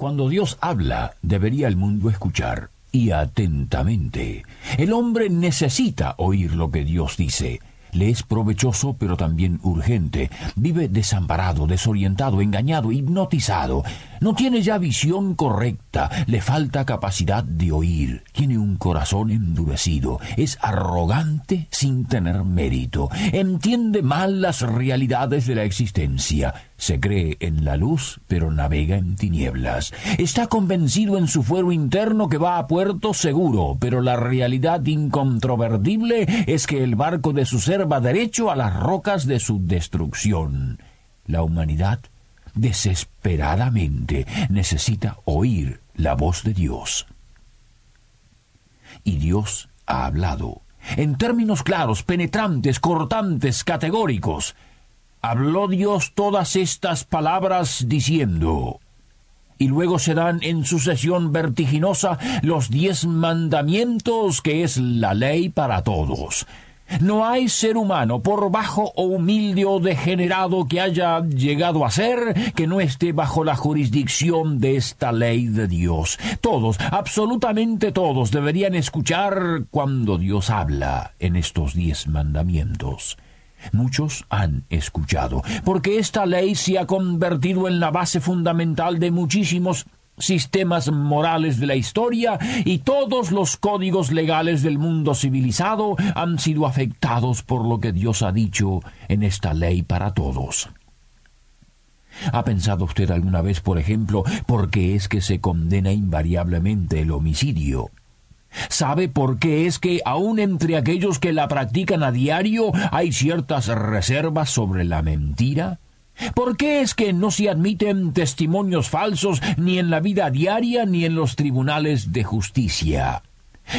Cuando Dios habla, debería el mundo escuchar, y atentamente. El hombre necesita oír lo que Dios dice. Le es provechoso, pero también urgente. Vive desamparado, desorientado, engañado, hipnotizado. No tiene ya visión correcta, le falta capacidad de oír, tiene un corazón endurecido, es arrogante sin tener mérito, entiende mal las realidades de la existencia, se cree en la luz pero navega en tinieblas, está convencido en su fuero interno que va a puerto seguro, pero la realidad incontrovertible es que el barco de su ser va derecho a las rocas de su destrucción. La humanidad desesperadamente necesita oír la voz de Dios. Y Dios ha hablado, en términos claros, penetrantes, cortantes, categóricos. Habló Dios todas estas palabras diciendo, y luego se dan en sucesión vertiginosa los diez mandamientos que es la ley para todos. No hay ser humano, por bajo o humilde o degenerado que haya llegado a ser, que no esté bajo la jurisdicción de esta ley de Dios. Todos, absolutamente todos, deberían escuchar cuando Dios habla en estos diez mandamientos. Muchos han escuchado, porque esta ley se ha convertido en la base fundamental de muchísimos sistemas morales de la historia y todos los códigos legales del mundo civilizado han sido afectados por lo que Dios ha dicho en esta ley para todos. ¿Ha pensado usted alguna vez, por ejemplo, por qué es que se condena invariablemente el homicidio? ¿Sabe por qué es que aun entre aquellos que la practican a diario hay ciertas reservas sobre la mentira? ¿Por qué es que no se admiten testimonios falsos ni en la vida diaria ni en los tribunales de justicia?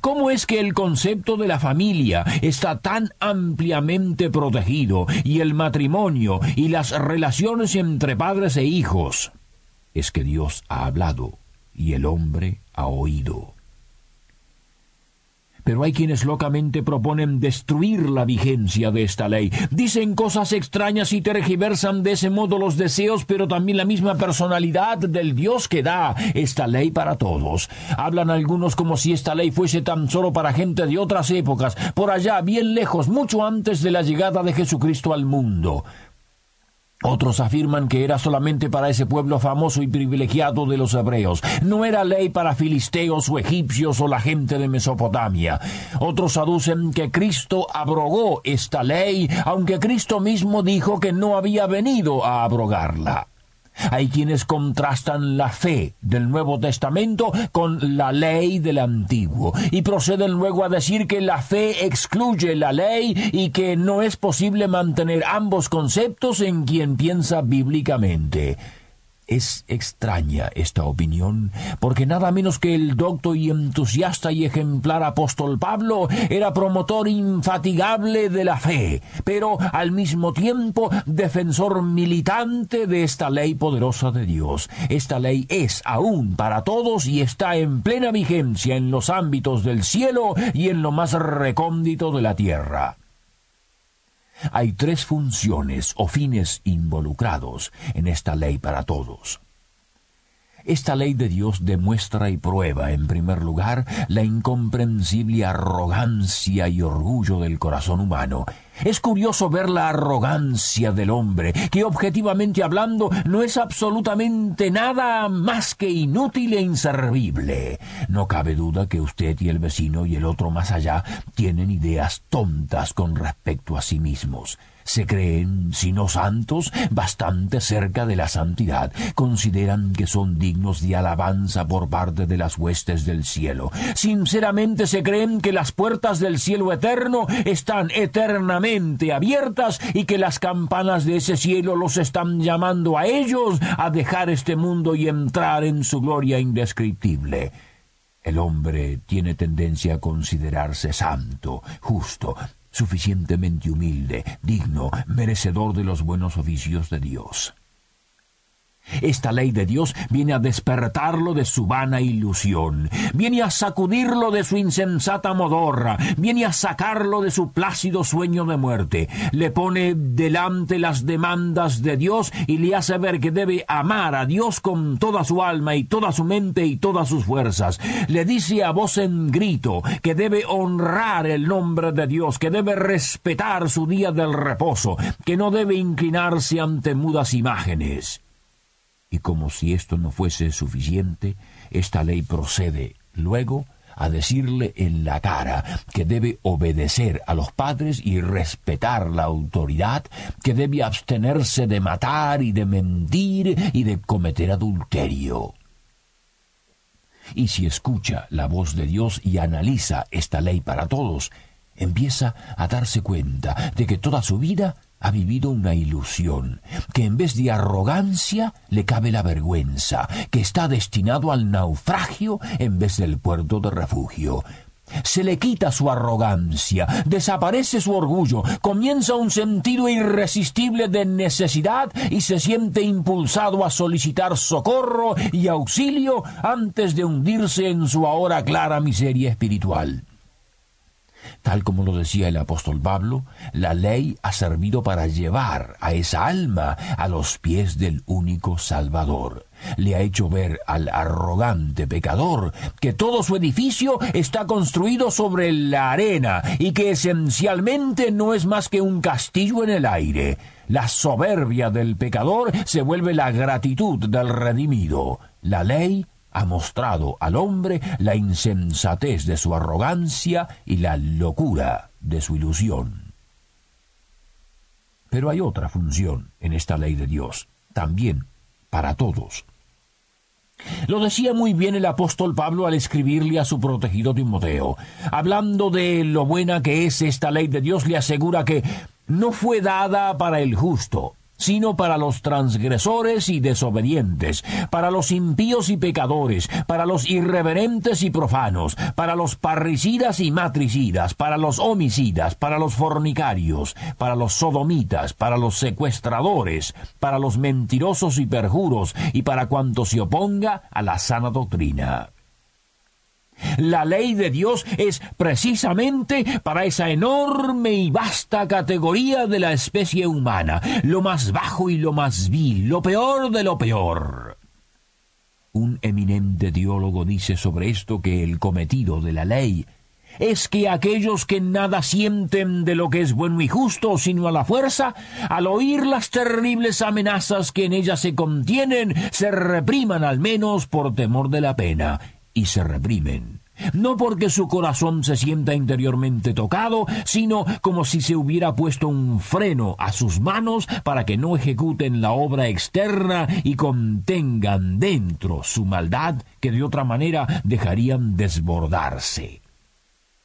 ¿Cómo es que el concepto de la familia está tan ampliamente protegido y el matrimonio y las relaciones entre padres e hijos? Es que Dios ha hablado y el hombre ha oído pero hay quienes locamente proponen destruir la vigencia de esta ley. Dicen cosas extrañas y tergiversan de ese modo los deseos, pero también la misma personalidad del Dios que da esta ley para todos. Hablan algunos como si esta ley fuese tan solo para gente de otras épocas, por allá, bien lejos, mucho antes de la llegada de Jesucristo al mundo. Otros afirman que era solamente para ese pueblo famoso y privilegiado de los hebreos. No era ley para filisteos o egipcios o la gente de Mesopotamia. Otros aducen que Cristo abrogó esta ley, aunque Cristo mismo dijo que no había venido a abrogarla. Hay quienes contrastan la fe del Nuevo Testamento con la ley del Antiguo y proceden luego a decir que la fe excluye la ley y que no es posible mantener ambos conceptos en quien piensa bíblicamente. Es extraña esta opinión, porque nada menos que el docto y entusiasta y ejemplar apóstol Pablo era promotor infatigable de la fe, pero al mismo tiempo defensor militante de esta ley poderosa de Dios. Esta ley es aún para todos y está en plena vigencia en los ámbitos del cielo y en lo más recóndito de la tierra. Hay tres funciones o fines involucrados en esta ley para todos. Esta ley de Dios demuestra y prueba, en primer lugar, la incomprensible arrogancia y orgullo del corazón humano. Es curioso ver la arrogancia del hombre, que objetivamente hablando no es absolutamente nada más que inútil e inservible. No cabe duda que usted y el vecino y el otro más allá tienen ideas tontas con respecto a sí mismos. se creen, si no santos, bastante cerca de la santidad. Consideran que son dignos de alabanza por parte de las huestes del cielo. Sinceramente se creen que las puertas del cielo eterno están eternamente abiertas y que las campanas de ese cielo los están llamando a ellos a dejar este mundo y entrar en su gloria indescriptible. El hombre tiene tendencia a considerarse santo, justo, suficientemente humilde, digno, merecedor de los buenos oficios de Dios. Esta ley de Dios viene a despertarlo de su vana ilusión, viene a sacudirlo de su insensata modorra, viene a sacarlo de su plácido sueño de muerte, le pone delante las demandas de Dios y le hace ver que debe amar a Dios con toda su alma y toda su mente y todas sus fuerzas. Le dice a voz en grito que debe honrar el nombre de Dios, que debe respetar su día del reposo, que no debe inclinarse ante mudas imágenes. Y como si esto no fuese suficiente, esta ley procede luego a decirle en la cara que debe obedecer a los padres y respetar la autoridad, que debe abstenerse de matar y de mentir y de cometer adulterio. Y si escucha la voz de Dios y analiza esta ley para todos, empieza a darse cuenta de que toda su vida ha vivido una ilusión, que en vez de arrogancia le cabe la vergüenza, que está destinado al naufragio en vez del puerto de refugio. Se le quita su arrogancia, desaparece su orgullo, comienza un sentido irresistible de necesidad y se siente impulsado a solicitar socorro y auxilio antes de hundirse en su ahora clara miseria espiritual. Tal como lo decía el apóstol Pablo, la ley ha servido para llevar a esa alma a los pies del único Salvador. Le ha hecho ver al arrogante pecador que todo su edificio está construido sobre la arena y que esencialmente no es más que un castillo en el aire. La soberbia del pecador se vuelve la gratitud del redimido. La ley ha mostrado al hombre la insensatez de su arrogancia y la locura de su ilusión. Pero hay otra función en esta ley de Dios, también para todos. Lo decía muy bien el apóstol Pablo al escribirle a su protegido Timoteo. Hablando de lo buena que es esta ley de Dios, le asegura que no fue dada para el justo, sino para los transgresores y desobedientes, para los impíos y pecadores, para los irreverentes y profanos, para los parricidas y matricidas, para los homicidas, para los fornicarios, para los sodomitas, para los secuestradores, para los mentirosos y perjuros, y para cuanto se oponga a la sana doctrina. La ley de Dios es precisamente para esa enorme y vasta categoría de la especie humana, lo más bajo y lo más vil, lo peor de lo peor. Un eminente teólogo dice sobre esto que el cometido de la ley es que aquellos que nada sienten de lo que es bueno y justo, sino a la fuerza, al oír las terribles amenazas que en ella se contienen, se repriman al menos por temor de la pena y se reprimen. No porque su corazón se sienta interiormente tocado, sino como si se hubiera puesto un freno a sus manos para que no ejecuten la obra externa y contengan dentro su maldad que de otra manera dejarían desbordarse.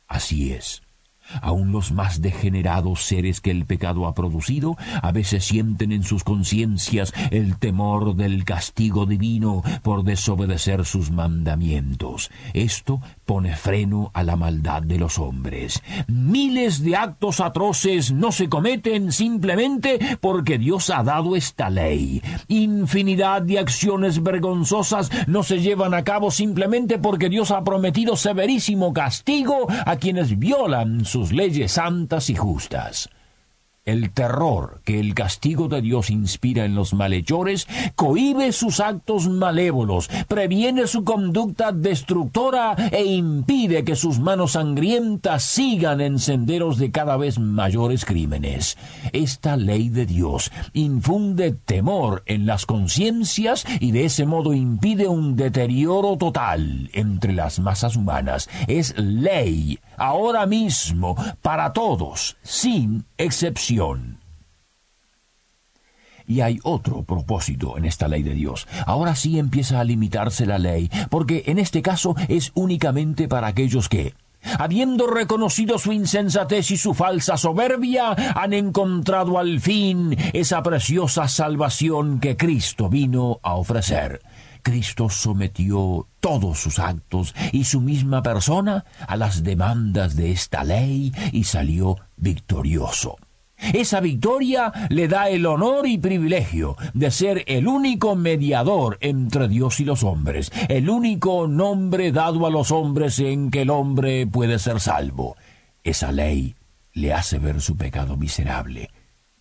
Así es. Aun los más degenerados seres que el pecado ha producido a veces sienten en sus conciencias el temor del castigo divino por desobedecer sus mandamientos. Esto pone freno a la maldad de los hombres. Miles de actos atroces no se cometen simplemente porque Dios ha dado esta ley. Infinidad de acciones vergonzosas no se llevan a cabo simplemente porque Dios ha prometido severísimo castigo a quienes violan sus leyes santas y justas. El terror que el castigo de Dios inspira en los malhechores cohibe sus actos malévolos, previene su conducta destructora e impide que sus manos sangrientas sigan en senderos de cada vez mayores crímenes. Esta ley de Dios infunde temor en las conciencias y de ese modo impide un deterioro total entre las masas humanas. Es ley ahora mismo para todos, sin excepción. Y hay otro propósito en esta ley de Dios. Ahora sí empieza a limitarse la ley, porque en este caso es únicamente para aquellos que, habiendo reconocido su insensatez y su falsa soberbia, han encontrado al fin esa preciosa salvación que Cristo vino a ofrecer. Cristo sometió todos sus actos y su misma persona a las demandas de esta ley y salió victorioso. Esa victoria le da el honor y privilegio de ser el único mediador entre Dios y los hombres, el único nombre dado a los hombres en que el hombre puede ser salvo. Esa ley le hace ver su pecado miserable,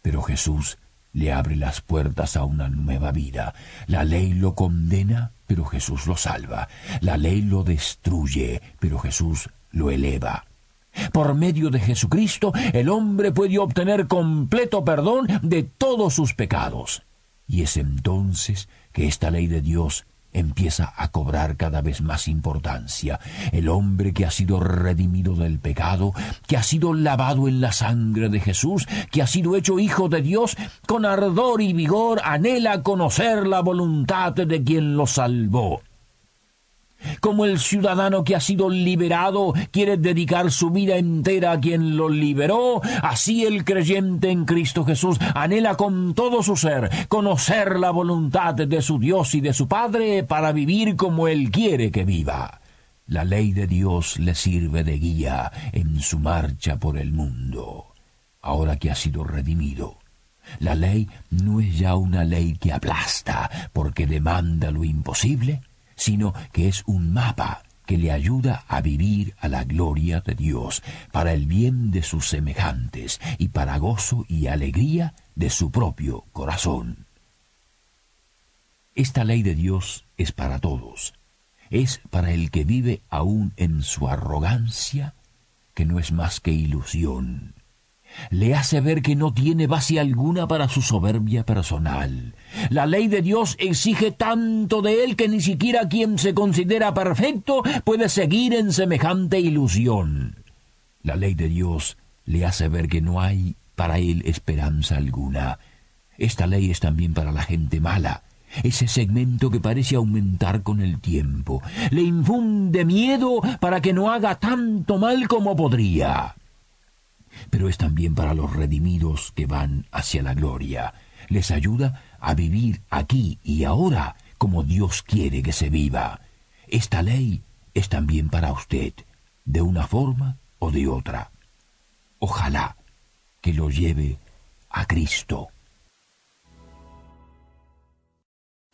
pero Jesús le abre las puertas a una nueva vida. La ley lo condena, pero Jesús lo salva. La ley lo destruye, pero Jesús lo eleva. Por medio de Jesucristo, el hombre puede obtener completo perdón de todos sus pecados. Y es entonces que esta ley de Dios empieza a cobrar cada vez más importancia. El hombre que ha sido redimido del pecado, que ha sido lavado en la sangre de Jesús, que ha sido hecho hijo de Dios, con ardor y vigor anhela conocer la voluntad de quien lo salvó. Como el ciudadano que ha sido liberado quiere dedicar su vida entera a quien lo liberó, así el creyente en Cristo Jesús anhela con todo su ser conocer la voluntad de su Dios y de su Padre para vivir como Él quiere que viva. La ley de Dios le sirve de guía en su marcha por el mundo. Ahora que ha sido redimido, la ley no es ya una ley que aplasta porque demanda lo imposible, sino que es un mapa que le ayuda a vivir a la gloria de Dios, para el bien de sus semejantes y para gozo y alegría de su propio corazón. Esta ley de Dios es para todos, es para el que vive aún en su arrogancia, que no es más que ilusión, le hace ver que no tiene base alguna para su soberbia personal. La ley de Dios exige tanto de él que ni siquiera quien se considera perfecto puede seguir en semejante ilusión. La ley de Dios le hace ver que no hay para él esperanza alguna. Esta ley es también para la gente mala, ese segmento que parece aumentar con el tiempo. Le infunde miedo para que no haga tanto mal como podría pero es también para los redimidos que van hacia la gloria. Les ayuda a vivir aquí y ahora como Dios quiere que se viva. Esta ley es también para usted, de una forma o de otra. Ojalá que lo lleve a Cristo.